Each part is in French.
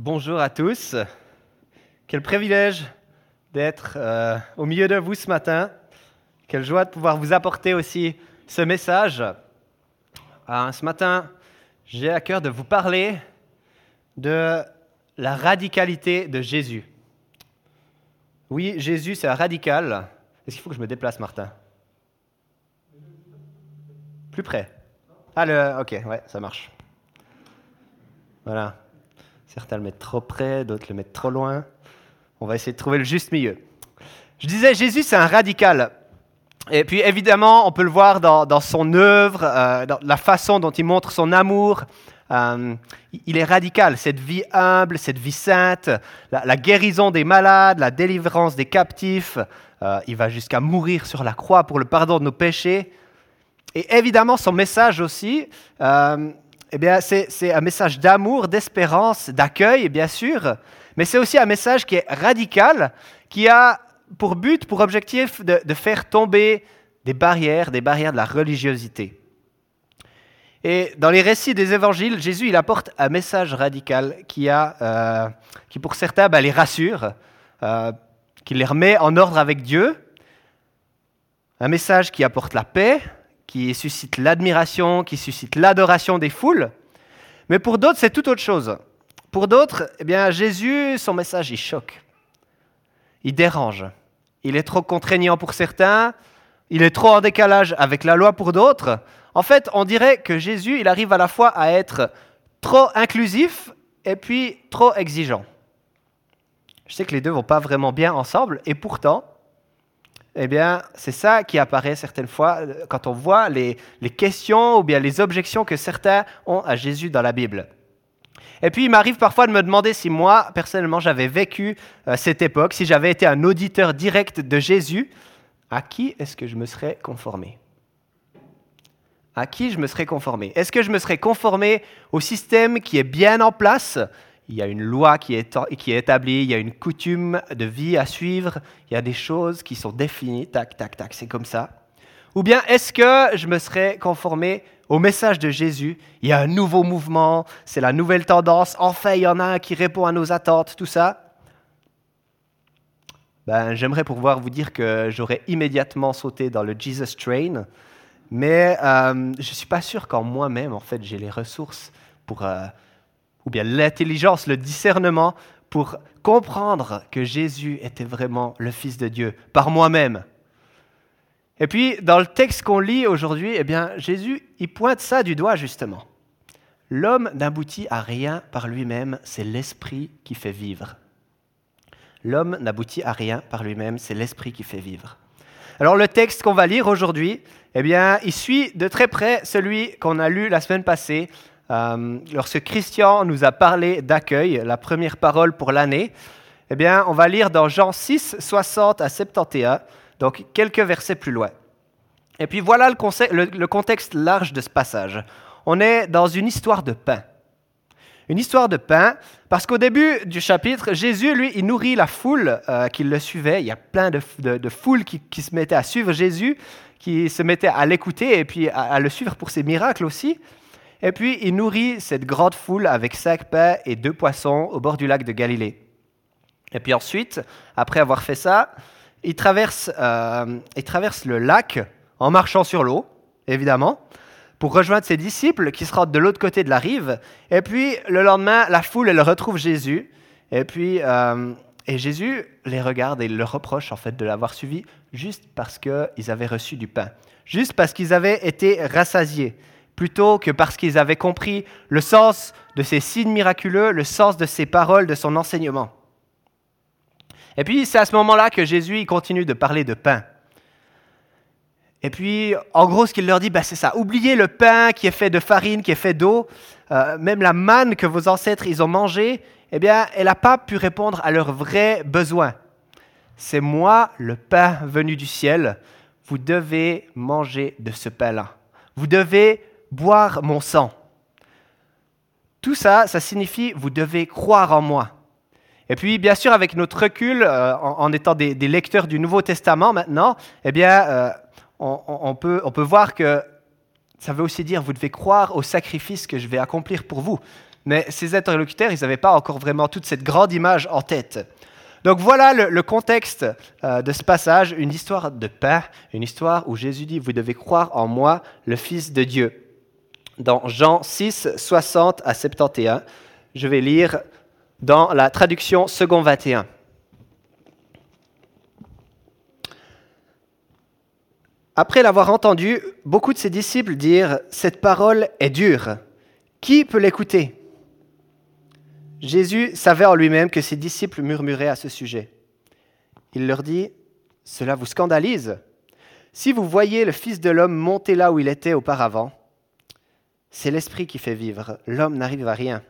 Bonjour à tous. Quel privilège d'être euh, au milieu de vous ce matin. Quelle joie de pouvoir vous apporter aussi ce message. Euh, ce matin, j'ai à cœur de vous parler de la radicalité de Jésus. Oui, Jésus, c'est radical. Est-ce qu'il faut que je me déplace, Martin? Plus près. Ah, le... ok, ouais, ça marche. Voilà. Certains le mettent trop près, d'autres le mettent trop loin. On va essayer de trouver le juste milieu. Je disais, Jésus, c'est un radical. Et puis évidemment, on peut le voir dans, son œuvre, euh, dans la façon dont il montre son amour. Euh, il est radical, cette vie humble, cette vie sainte, la, guérison des malades, la délivrance des captifs. Euh, il va jusqu'à mourir sur la croix pour le pardon de nos péchés. Et évidemment, son message aussi, eh bien, c'est un message d'amour, d'espérance, d'accueil, bien sûr, mais c'est aussi un message qui est radical, qui a pour but, pour objectif de, faire tomber des barrières, des barrières de la religiosité. Et dans les récits des évangiles, Jésus il apporte un message radical qui, a, euh, qui pour certains, ben, les rassure, euh, qui les remet en ordre avec Dieu. Un message qui apporte la paix, qui suscite l'admiration, qui suscite l'adoration des foules. Mais pour d'autres, c'est tout autre chose. Pour d'autres, eh bien, Jésus, son message, il choque. Il dérange. Il est trop contraignant pour certains. Il est trop en décalage avec la loi pour d'autres. En fait, on dirait que Jésus, il arrive à la fois à être trop inclusif et puis trop exigeant. Je sais que les deux vont pas vraiment bien ensemble, et pourtant, eh bien, c'est ça qui apparaît certaines fois euh, quand on voit les, questions ou bien les objections que certains ont à Jésus dans la Bible. Et puis, il m'arrive parfois de me demander si moi, personnellement, j'avais vécu euh, cette époque, si j'avais été un auditeur direct de Jésus, à qui est-ce que je me serais conformé? À qui je me serais conformé? Est-ce que je me serais conformé au système qui est bien en place il y a une loi qui est, qui est établie, il y a une coutume de vie à suivre, il y a des choses qui sont définies, tac, tac, tac, c'est comme ça. Ou bien est-ce que je me serais conformé au message de Jésus? Il y a un nouveau mouvement, c'est la nouvelle tendance, enfin il y en a un qui répond à nos attentes, tout ça. Ben, J'aimerais pouvoir vous dire que j'aurais immédiatement sauté dans le Jesus Train, mais euh, je ne suis pas sûr qu'en moi-même, en fait, j'ai les ressources pour... Euh, ou bien l'intelligence, le discernement pour comprendre que Jésus était vraiment le Fils de Dieu par moi-même. Et puis, dans le texte qu'on lit aujourd'hui, eh bien, Jésus, il pointe ça du doigt justement. L'homme n'aboutit à rien par lui-même, c'est l'esprit qui fait vivre. L'homme n'aboutit à rien par lui-même, c'est l'esprit qui fait vivre. Alors le texte qu'on va lire aujourd'hui, eh bien, il suit de très près celui qu'on a lu la semaine passée euh, lorsque Christian nous a parlé d'accueil, la première parole pour l'année, eh bien, on va lire dans Jean 6, 60 à 71, donc quelques versets plus loin. Et puis voilà le, contexte large de ce passage. On est dans une histoire de pain. Une histoire de pain, parce qu'au début du chapitre, Jésus, lui, il nourrit la foule euh, qui le suivait. Il y a plein de, foules qui, se mettaient à suivre Jésus, qui se mettaient à l'écouter et puis à le suivre pour ses miracles aussi. Et puis il nourrit cette grande foule avec cinq pains et deux poissons au bord du lac de Galilée. Et puis ensuite, après avoir fait ça, il traverse, euh, il traverse le lac en marchant sur l'eau, évidemment, pour rejoindre ses disciples qui se rendent de l'autre côté de la rive. Et puis le lendemain, la foule, elle retrouve Jésus. Et puis euh, et Jésus les regarde et leur reproche en fait de l'avoir suivi juste parce qu'ils avaient reçu du pain, juste parce qu'ils avaient été rassasiés plutôt que parce qu'ils avaient compris le sens de ces signes miraculeux, le sens de ses paroles, de son enseignement. Et puis c'est à ce moment-là que Jésus continue de parler de pain. Et puis, en gros, ce qu'il leur dit, bah, c'est ça. Oubliez le pain qui est fait de farine, qui est fait d'eau. Euh, même la manne que vos ancêtres ils ont mangée, eh bien, elle n'a pas pu répondre à leurs vrais besoins. C'est moi, le pain venu du ciel. Vous devez manger de ce pain-là. Vous devez boire mon sang. Tout ça, ça signifie vous devez croire en moi. Et puis, bien sûr, avec notre recul, euh, en, étant des, lecteurs du Nouveau Testament maintenant, eh bien, euh, on, peut, on peut voir que ça veut aussi dire vous devez croire au sacrifice que je vais accomplir pour vous. mais ces interlocuteurs, ils n'avaient pas encore vraiment toute cette grande image en tête. Donc voilà le, contexte euh, de ce passage, une histoire de pain, une histoire où Jésus dit, vous devez croire en moi, le Fils de Dieu. Dans Jean 6, 60 à 71, je vais lire dans la traduction second 21. Après l'avoir entendu, beaucoup de ses disciples dirent, Cette parole est dure. Qui peut l'écouter? Jésus savait en lui-même que ses disciples murmuraient à ce sujet. Il leur dit, Cela vous scandalise Si vous voyez le Fils de l'homme monter là où il était auparavant, c'est l'Esprit qui fait vivre, l'homme n'arrive à rien.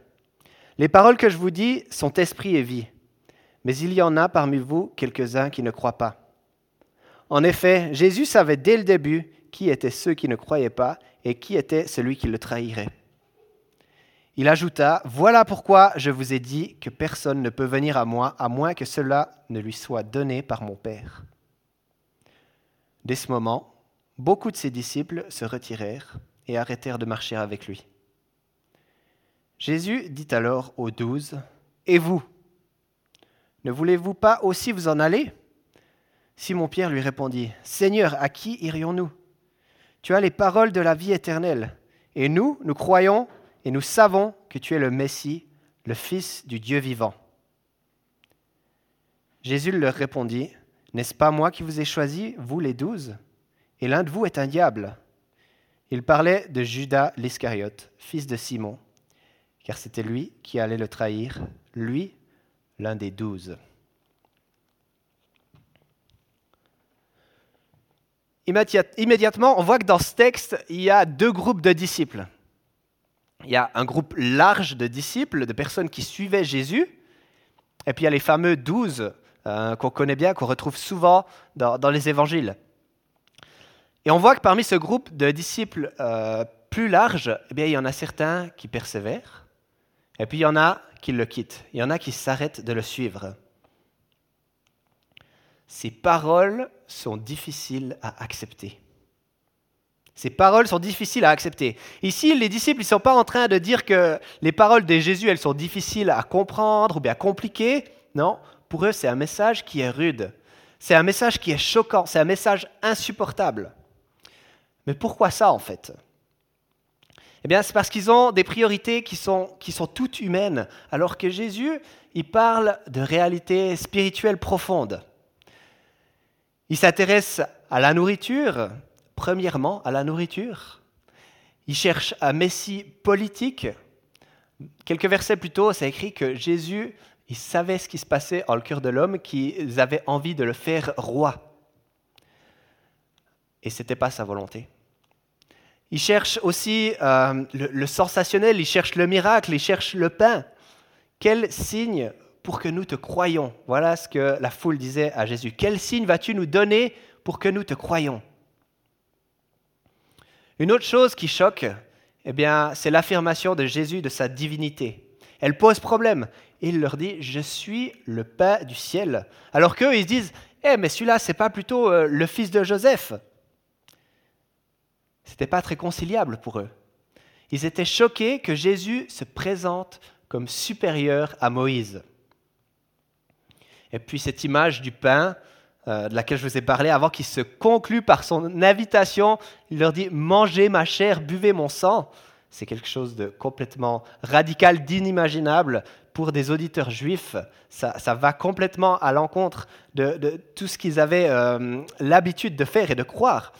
Les paroles que je vous dis sont esprit et vie, mais il y en a parmi vous quelques-uns qui ne croient pas. En effet, Jésus savait dès le début qui étaient ceux qui ne croyaient pas et qui était celui qui le trahirait. Il ajouta, Voilà pourquoi je vous ai dit que personne ne peut venir à moi à moins que cela ne lui soit donné par mon Père. Dès ce moment, beaucoup de ses disciples se retirèrent et arrêtèrent de marcher avec lui. Jésus dit alors aux douze, Et vous Ne voulez-vous pas aussi vous en aller? Simon-Pierre lui répondit, Seigneur, à qui irions-nous? Tu as les paroles de la vie éternelle, et nous, nous croyons et nous savons que tu es le Messie, le Fils du Dieu vivant. Jésus leur répondit, N'est-ce pas moi qui vous ai choisi, vous les douze? Et l'un de vous est un diable. Il parlait de Judas l'Iscariote, fils de Simon, car c'était lui qui allait le trahir, lui, l'un des douze. Immédiatement, on voit que dans ce texte, il y a deux groupes de disciples il y a un groupe large de disciples, de personnes qui suivaient Jésus, et puis il y a les fameux douze euh, qu'on connaît bien, qu'on retrouve souvent dans, les évangiles. Et on voit que parmi ce groupe de disciples euh, plus large, eh bien, il y en a certains qui persévèrent, et puis il y en a qui le quittent, il y en a qui s'arrêtent de le suivre. Ces paroles sont difficiles à accepter. Ces paroles sont difficiles à accepter. Ici, les disciples ne sont pas en train de dire que les paroles de Jésus, elles sont difficiles à comprendre ou bien compliquées. Non, pour eux, c'est un message qui est rude. C'est un message qui est choquant. C'est un message insupportable. Mais pourquoi ça, en fait? Eh bien, c'est parce qu'ils ont des priorités qui sont, toutes humaines, alors que Jésus, il parle de réalités spirituelles profondes. Il s'intéresse à la nourriture, premièrement à la nourriture. Il cherche un Messie politique. Quelques versets plus tôt, c'est écrit que Jésus, il savait ce qui se passait dans le cœur de l'homme, qu'ils avaient envie de le faire roi. Et ce n'était pas sa volonté. Il cherche aussi euh, le, sensationnel, il cherche le miracle, il cherche le pain. Quel signe pour que nous te croyions Voilà ce que la foule disait à Jésus. Quel signe vas-tu nous donner pour que nous te croyions une autre chose qui choque, eh bien, c'est l'affirmation de Jésus de sa divinité. Elle pose problème. Il leur dit Je suis le pain du ciel. Alors qu'eux, ils disent Eh, mais celui-là, c'est pas plutôt euh, le fils de Joseph C'était pas très conciliable pour eux. Ils étaient choqués que Jésus se présente comme supérieur à Moïse. Et puis cette image du pain, euh, de laquelle je vous ai parlé, avant qu'il se conclue par son invitation, il leur dit Mangez ma chair, buvez mon sang. C'est quelque chose de complètement radical, d'inimaginable pour des auditeurs juifs. Ça, va complètement à l'encontre de, tout ce qu'ils avaient euh, l'habitude de faire et de croire.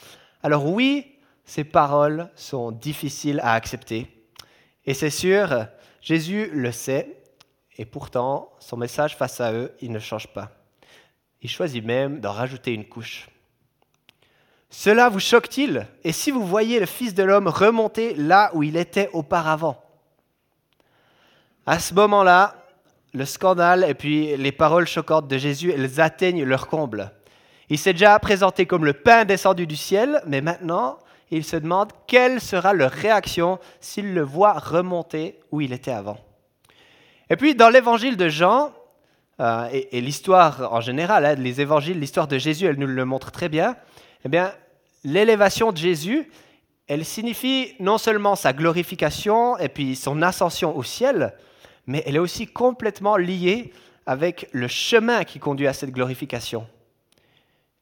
Alors oui, ces paroles sont difficiles à accepter. Et c'est sûr, Jésus le sait, et pourtant, son message face à eux, il ne change pas. Il choisit même d'en rajouter une couche. Cela vous choque-t-il? Et si vous voyez le Fils de l'homme remonter là où il était auparavant? À ce moment-là, le scandale et puis les paroles choquantes de Jésus, elles atteignent leur comble. Il s'est déjà présenté comme le pain descendu du ciel, mais maintenant, il se demande quelle sera leur réaction s'ils le voient remonter où il était avant. Et puis, dans l'évangile de Jean, euh, et, l'histoire en général, hein, les évangiles, l'histoire de Jésus, elle nous le montre très bien, eh bien, l'élévation de Jésus, elle signifie non seulement sa glorification et puis son ascension au ciel, mais elle est aussi complètement liée avec le chemin qui conduit à cette glorification.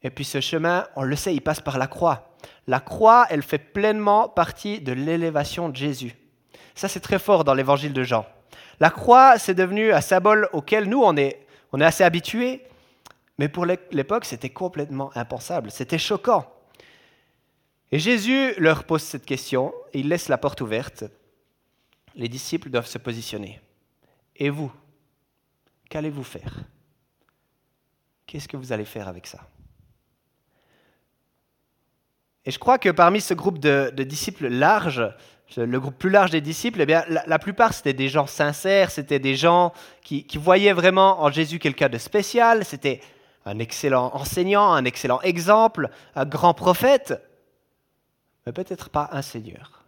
Et puis ce chemin, on le sait, il passe par la croix. La croix, elle fait pleinement partie de l'élévation de Jésus. Ça, c'est très fort dans l'évangile de Jean. La croix, c'est devenu un symbole auquel nous, on est, on est assez habitués, mais pour l'époque, c'était complètement impensable, c'était choquant. Et Jésus leur pose cette question, et il laisse la porte ouverte. Les disciples doivent se positionner. Et vous, qu'allez-vous faire? Qu'est-ce que vous allez faire avec ça? Et je crois que parmi ce groupe de, disciples large, le groupe plus large des disciples, eh bien, la, plupart c'était des gens sincères, c'était des gens qui voyaient vraiment en Jésus quelqu'un de spécial, c'était un excellent enseignant, un excellent exemple, un grand prophète, mais peut-être pas un Seigneur,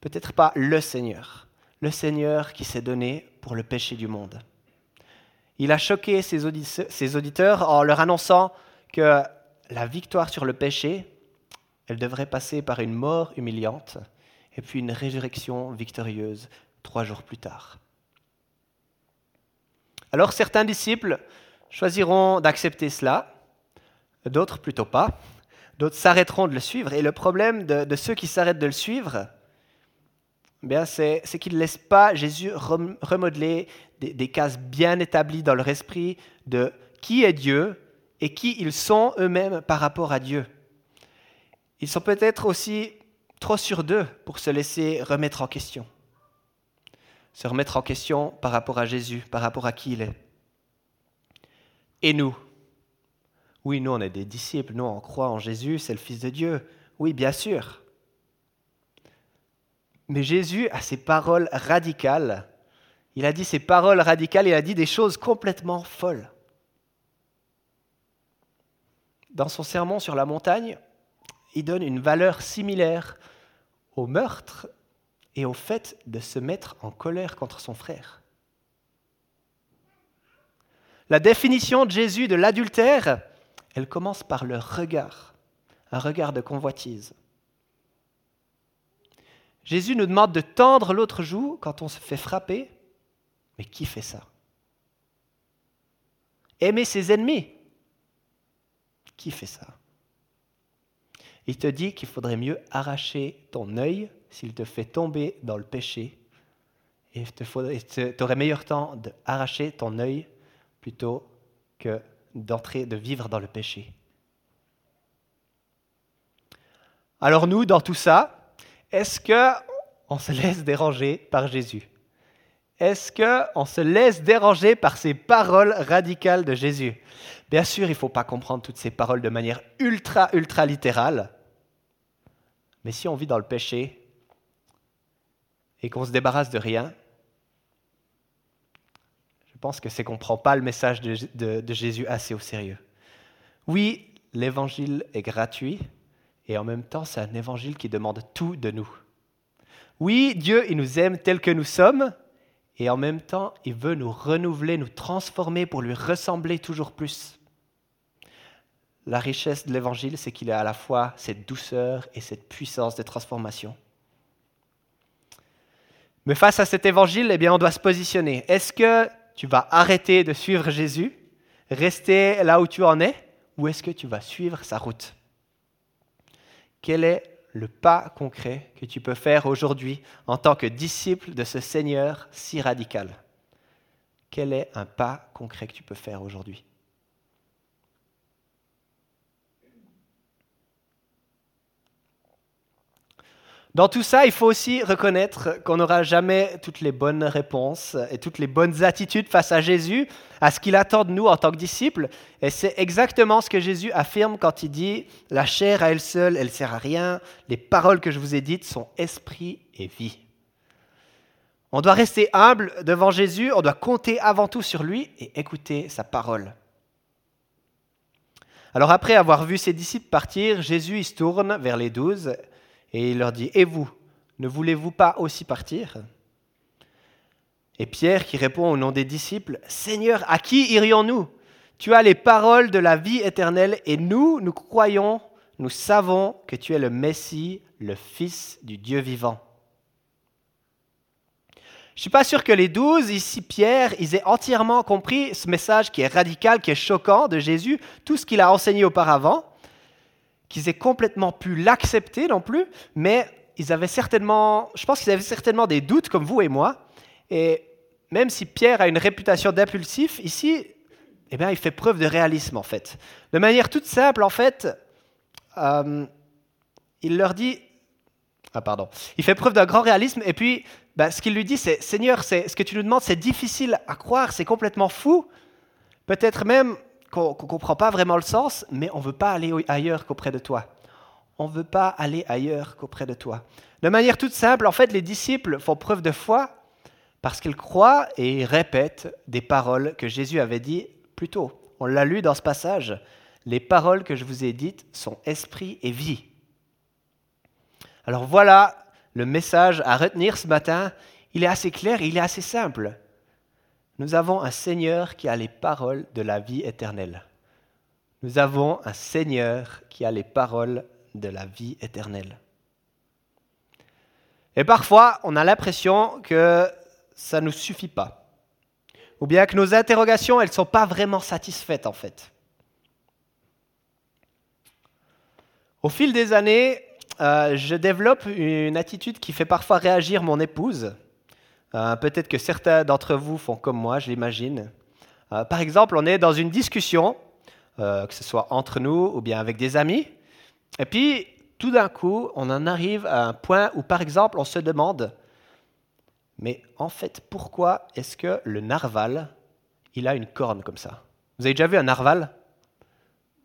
peut-être pas le Seigneur, le Seigneur qui s'est donné pour le péché du monde. Il a choqué ses, auditeurs en leur annonçant que la victoire sur le péché, elle devrait passer par une mort humiliante et puis une résurrection victorieuse trois jours plus tard. Alors certains disciples choisiront d'accepter cela, d'autres plutôt pas, d'autres s'arrêteront de le suivre. Et le problème de, ceux qui s'arrêtent de le suivre, eh c'est, qu'ils ne laissent pas Jésus remodeler des, des cases bien établies dans leur esprit de qui est Dieu et qui ils sont eux-mêmes par rapport à Dieu. Ils sont peut-être aussi trop sûrs d'eux pour se laisser remettre en question. Se remettre en question par rapport à Jésus, par rapport à qui il est. Et nous? Oui, nous, on est des disciples, nous, on croit en Jésus, c'est le Fils de Dieu. Oui, bien sûr. Mais Jésus a ses paroles radicales. Il a dit ces paroles radicales, il a dit des choses complètement folles. Dans son sermon sur la montagne, il donne une valeur similaire au meurtre et au fait de se mettre en colère contre son frère. La définition de Jésus de l'adultère, elle commence par le regard, un regard de convoitise. Jésus nous demande de tendre l'autre joue quand on se fait frapper, mais qui fait ça? Aimer ses ennemis, qui fait ça? Il te dit qu'il faudrait mieux arracher ton œil s'il te fait tomber dans le péché, et tu aurais meilleur temps d'arracher ton œil plutôt que d'entrer, de vivre dans le péché. Alors nous, dans tout ça, est-ce que on se laisse déranger par Jésus? Est-ce que on se laisse déranger par ces paroles radicales de Jésus? Bien sûr, il ne faut pas comprendre toutes ces paroles de manière ultra ultra littérale. Mais si on vit dans le péché et qu'on se débarrasse de rien, pense que c'est qu'on ne prend pas le message de, Jésus assez au sérieux. Oui, l'évangile est gratuit et en même temps, c'est un évangile qui demande tout de nous. Oui, Dieu, il nous aime tel que nous sommes et en même temps, il veut nous renouveler, nous transformer pour lui ressembler toujours plus. La richesse de l'évangile, c'est qu'il a à la fois cette douceur et cette puissance de transformation. Mais face à cet évangile, eh bien, on doit se positionner. Est-ce que tu vas arrêter de suivre Jésus, rester là où tu en es, ou est-ce que tu vas suivre sa route? Quel est le pas concret que tu peux faire aujourd'hui en tant que disciple de ce Seigneur si radical. Quel est un pas concret que tu peux faire aujourd'hui? Dans tout ça, il faut aussi reconnaître qu'on n'aura jamais toutes les bonnes réponses et toutes les bonnes attitudes face à Jésus, à ce qu'il attend de nous en tant que disciples. Et c'est exactement ce que Jésus affirme quand il dit La chair à elle seule, elle ne sert à rien. Les paroles que je vous ai dites sont esprit et vie. On doit rester humble devant Jésus, on doit compter avant tout sur lui et écouter sa parole. Alors après avoir vu ses disciples partir, Jésus il se tourne vers les douze et il leur dit, Et vous, ne voulez-vous pas aussi partir? Et Pierre qui répond au nom des disciples, Seigneur, à qui irions-nous? Tu as les paroles de la vie éternelle et nous, nous croyons nous savons que tu es le Messie, le Fils du Dieu vivant. Je ne suis pas sûr que les douze, ici Pierre, ils aient entièrement compris ce message qui est radical, qui est choquant de Jésus, tout ce qu'il a enseigné auparavant, qu'ils aient complètement pu l'accepter non plus, mais ils avaient certainement, je pense qu'ils avaient certainement des doutes comme vous et moi. Et même si Pierre a une réputation d'impulsif, ici, eh bien, il fait preuve de réalisme en fait. De manière toute simple, en fait, euh, il leur dit, ah pardon, il fait preuve d'un grand réalisme et puis bah, ce qu'il lui dit, c'est Seigneur, ce que tu nous demandes, c'est difficile à croire, c'est complètement fou. Peut-être même qu'on ne comprend pas vraiment le sens, mais on ne veut pas aller ailleurs qu'auprès de toi. On ne veut pas aller ailleurs qu'auprès de toi. De manière toute simple, en fait, les disciples font preuve de foi parce qu'ils croient et répètent des paroles que Jésus avait dit plus tôt. On l'a lu dans ce passage. Les paroles que je vous ai dites sont esprit et vie. Alors voilà le message à retenir ce matin, il est assez clair, il est assez simple. Nous avons un Seigneur qui a les paroles de la vie éternelle. Nous avons un Seigneur qui a les paroles de la vie éternelle. Et parfois, on a l'impression que ça ne nous suffit pas. Ou bien que nos interrogations, elles ne sont pas vraiment satisfaites en fait. Au fil des années, euh, je développe une attitude qui fait parfois réagir mon épouse. Euh, peut-être que certains d'entre vous font comme moi, je l'imagine. Euh, par exemple, on est dans une discussion, que ce soit entre nous ou bien avec des amis, et puis tout d'un coup, on en arrive à un point où, par exemple, on se demande, mais en fait, pourquoi est-ce que le narval, il a une corne comme ça? Vous avez déjà vu un narval?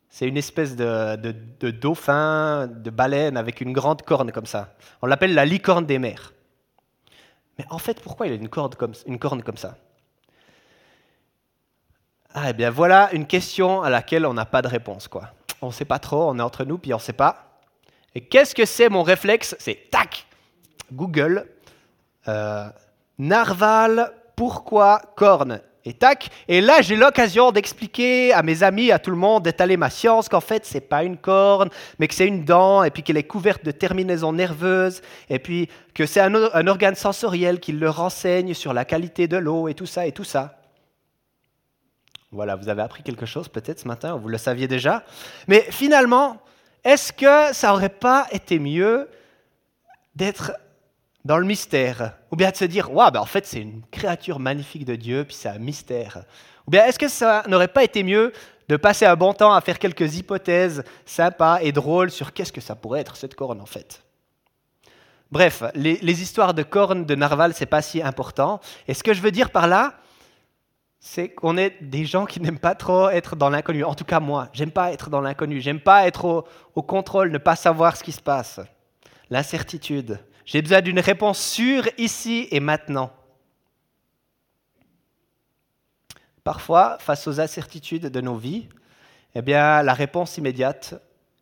C'est une espèce de, dauphin, de baleine avec une grande corne comme ça. On l'appelle la licorne des mers. Mais en fait, pourquoi il a une, corne comme, ça? Ah, eh bien voilà une question à laquelle on n'a pas de réponse. Quoi. On ne sait pas trop, on est entre nous, puis on ne sait pas. Et qu'est-ce que c'est mon réflexe? C'est tac Google, euh, narval, pourquoi corne? Et là, j'ai l'occasion d'expliquer à mes amis, à tout le monde, d'étaler ma science qu'en fait, c'est pas une corne, mais que c'est une dent, et puis qu'elle est couverte de terminaisons nerveuses, et puis que c'est un, organe sensoriel qui le renseigne sur la qualité de l'eau, et tout ça, et tout ça. Voilà, vous avez appris quelque chose peut-être ce matin, vous le saviez déjà. Mais finalement, est-ce que ça n'aurait pas été mieux d'être dans le mystère Ou bien de se dire, waouh, ben en fait, c'est une créature magnifique de Dieu, puis c'est un mystère. Ou bien est-ce que ça n'aurait pas été mieux de passer un bon temps à faire quelques hypothèses sympas et drôles sur qu'est-ce que ça pourrait être cette corne en fait? Bref, les, histoires de cornes de narval, c'est pas si important. Et ce que je veux dire par là, c'est qu'on est des gens qui n'aiment pas trop être dans l'inconnu. En tout cas, moi, j'aime pas être dans l'inconnu. J'aime pas être au, au contrôle, ne pas savoir ce qui se passe. L'incertitude. J'ai besoin d'une réponse sûre ici et maintenant. Parfois, face aux incertitudes de nos vies, eh bien, la réponse immédiate,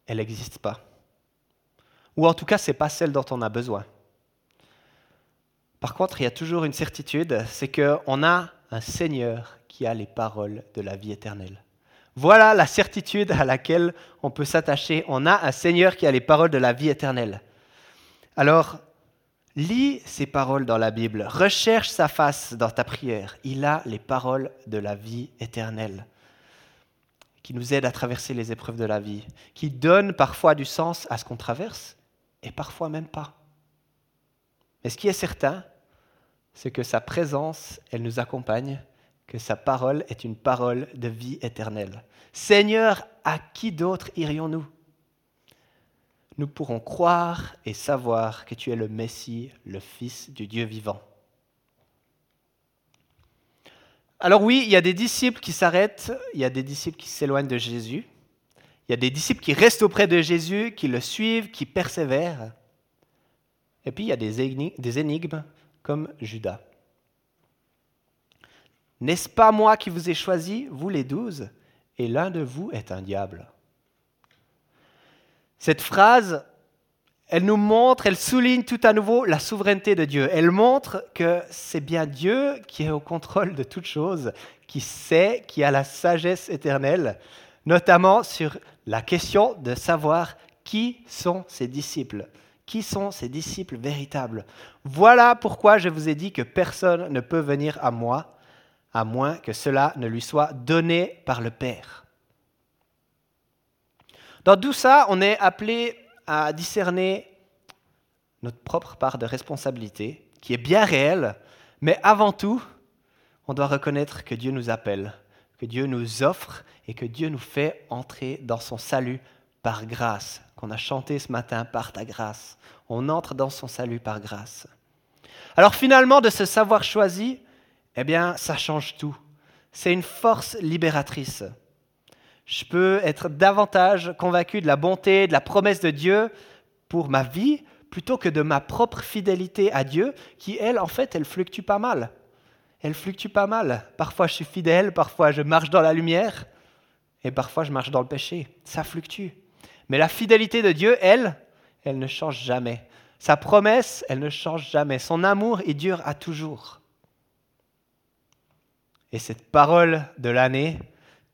elle n'existe pas. Ou en tout cas, ce n'est pas celle dont on a besoin. Par contre, il y a toujours une certitude, c'est qu'on a un Seigneur qui a les paroles de la vie éternelle. Voilà la certitude à laquelle on peut s'attacher. On a un Seigneur qui a les paroles de la vie éternelle. Alors, Lis ces paroles dans la Bible, recherche sa face dans ta prière. Il a les paroles de la vie éternelle qui nous aident à traverser les épreuves de la vie, qui donnent parfois du sens à ce qu'on traverse et parfois même pas. Mais ce qui est certain, c'est que sa présence, elle nous accompagne, que sa parole est une parole de vie éternelle. Seigneur, à qui d'autre irions-nous nous pourrons croire et savoir que tu es le Messie, le Fils du Dieu vivant. Alors oui, il y a des disciples qui s'arrêtent, il y a des disciples qui s'éloignent de Jésus, il y a des disciples qui restent auprès de Jésus, qui le suivent, qui persévèrent. Et puis il y a des énigmes comme Judas. N'est-ce pas moi qui vous ai choisi, vous les douze, et l'un de vous est un diable? Cette phrase, elle nous montre, elle souligne tout à nouveau la souveraineté de Dieu. Elle montre que c'est bien Dieu qui est au contrôle de toutes choses, qui sait, qui a la sagesse éternelle, notamment sur la question de savoir Qui sont ces disciples Qui sont ces disciples véritables? Voilà pourquoi je vous ai dit que personne ne peut venir à moi à moins que cela ne lui soit donné par le Père. Dans tout ça, on est appelé à discerner notre propre part de responsabilité, qui est bien réelle, mais avant tout, on doit reconnaître que Dieu nous appelle, que Dieu nous offre et que Dieu nous fait entrer dans son salut par grâce, qu'on a chanté ce matin par ta grâce. On entre dans son salut par grâce. Alors finalement, de ce savoir choisi, eh bien, ça change tout. C'est une force libératrice. Je peux être davantage convaincu de la bonté, de la promesse de Dieu pour ma vie, plutôt que de ma propre fidélité à Dieu, qui, elle, en fait, elle fluctue pas mal. Elle fluctue pas mal. Parfois, je suis fidèle, parfois, je marche dans la lumière, et parfois, je marche dans le péché. Ça fluctue. Mais la fidélité de Dieu, elle, elle ne change jamais. Sa promesse, elle ne change jamais. Son amour, il dure à toujours. Et cette parole de l'année,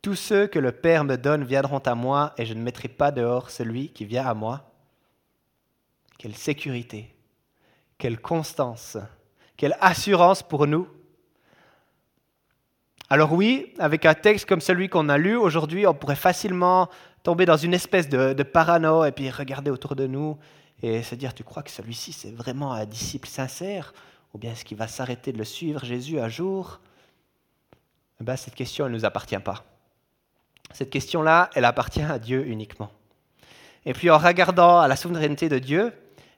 tous ceux que le Père me donne viendront à moi, et je ne mettrai pas dehors celui qui vient à moi. Quelle sécurité, quelle constance, quelle assurance pour nous. Alors oui, avec un texte comme celui qu'on a lu aujourd'hui, on pourrait facilement tomber dans une espèce de, parano et puis regarder autour de nous et se dire, tu crois que celui-ci c'est vraiment un disciple sincère Ou bien est-ce qu'il va s'arrêter de le suivre, Jésus, un jour? Eh ben, cette question, elle ne nous appartient pas. Cette question-là, elle appartient à Dieu uniquement. Et puis en regardant à la souveraineté de Dieu,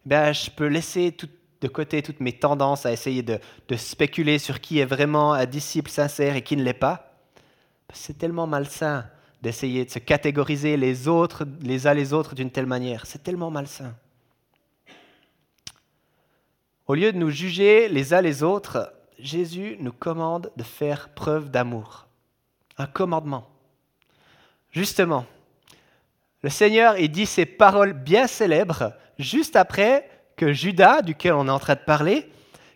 ben, je peux laisser de côté toutes mes tendances à essayer de, spéculer sur qui est vraiment un disciple sincère et qui ne l'est pas. C'est tellement malsain d'essayer de se catégoriser les autres, les uns les autres d'une telle manière. C'est tellement malsain. Au lieu de nous juger les uns les autres, Jésus nous commande de faire preuve d'amour. Un commandement. Justement, le Seigneur il dit ces paroles bien célèbres juste après que Judas, duquel on est en train de parler,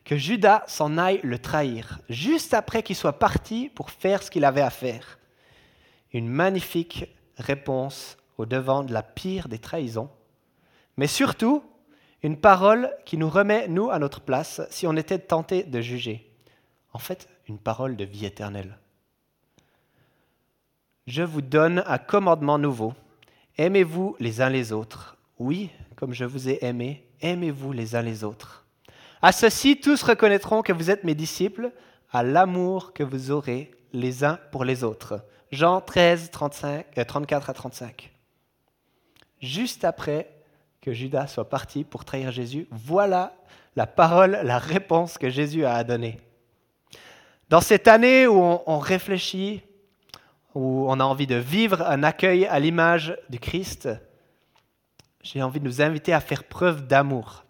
que Judas s'en aille le trahir, juste après qu'il soit parti pour faire ce qu'il avait à faire. Une magnifique réponse au devant de la pire des trahisons, mais surtout une parole qui nous remet, nous, à notre place si on était tenté de juger en fait une parole de vie éternelle. Je vous donne un commandement nouveau. Aimez-vous les uns les autres. Oui, comme je vous ai aimé, aimez-vous les uns les autres. À ceci, tous reconnaîtront que vous êtes mes disciples, à l'amour que vous aurez les uns pour les autres. Jean 13, 35, 34 à 35. Juste après que Judas soit parti pour trahir Jésus, voilà la parole, la réponse que Jésus a donnée. Dans cette année où on, réfléchit, où on a envie de vivre un accueil à l'image du Christ, j'ai envie de nous inviter à faire preuve d'amour.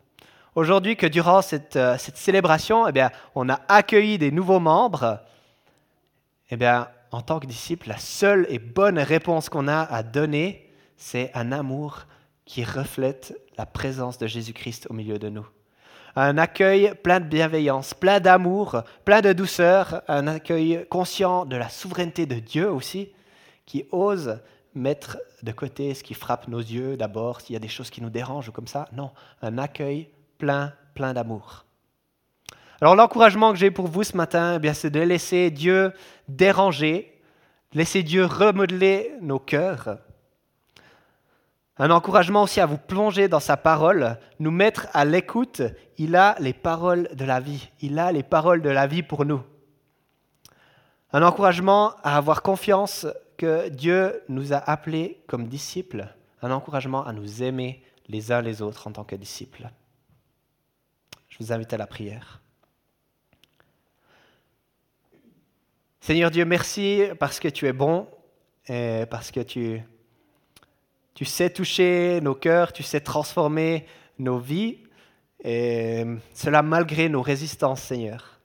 Aujourd'hui, que durant cette, euh, célébration, eh bien, on a accueilli des nouveaux membres, eh bien, en tant que disciple, la seule et bonne réponse qu'on a à donner, c'est un amour qui reflète la présence de Jésus-Christ au milieu de nous un accueil plein de bienveillance, plein d'amour, plein de douceur, un accueil conscient de la souveraineté de Dieu aussi, qui ose mettre de côté ce qui frappe nos yeux d'abord, s'il y a des choses qui nous dérangent ou comme ça. Non, un accueil plein, plein d'amour. Alors l'encouragement que j'ai pour vous ce matin, eh c'est de laisser Dieu déranger, laisser Dieu remodeler nos cœurs un encouragement aussi à vous plonger dans sa parole, nous mettre à l'écoute. Il a les paroles de la vie. Il a les paroles de la vie pour nous. Un encouragement à avoir confiance que Dieu nous a appelés comme disciples. Un encouragement à nous aimer les uns les autres en tant que disciples. Je vous invite à la prière. Seigneur Dieu, merci parce que tu es bon et parce que tu tu sais toucher nos cœurs, tu sais transformer nos vies, et cela malgré nos résistances, Seigneur.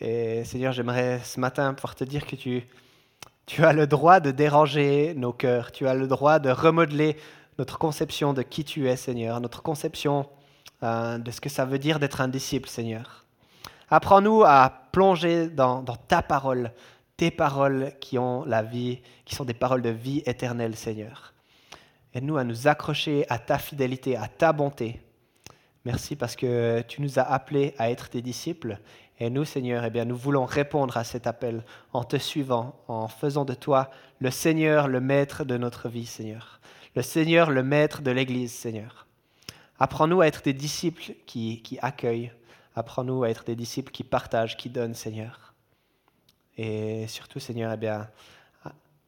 Et Seigneur, j'aimerais ce matin pouvoir te dire que tu, tu as le droit de déranger nos cœurs, tu as le droit de remodeler notre conception de qui tu es, Seigneur, notre conception euh, de ce que ça veut dire d'être un disciple, Seigneur. Apprends-nous à plonger dans, dans ta parole, tes paroles qui ont la vie, qui sont des paroles de vie éternelle, Seigneur. Aide-nous à nous accrocher à ta fidélité, à ta bonté. Merci parce que tu nous as appelés à être tes disciples. Et nous, Seigneur, eh bien, nous voulons répondre à cet appel en te suivant, en faisant de toi le Seigneur, le Maître de notre vie, Seigneur. Le Seigneur, le Maître de l'Église, Seigneur. Apprends-nous à être des disciples qui, qui accueillent. Apprends-nous à être des disciples qui partagent, qui donnent, Seigneur. Et surtout, Seigneur, eh bien,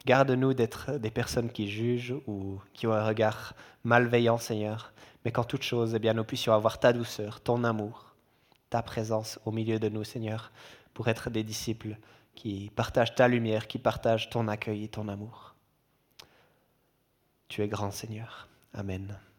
garde-nous d'être des personnes qui jugent ou qui ont un regard malveillant, Seigneur. Mais qu'en toute chose, eh bien, nous puissions avoir ta douceur, ton amour, ta présence au milieu de nous, Seigneur, pour être des disciples qui partagent ta lumière, qui partagent ton accueil et ton amour. Tu es grand, Seigneur. Amen.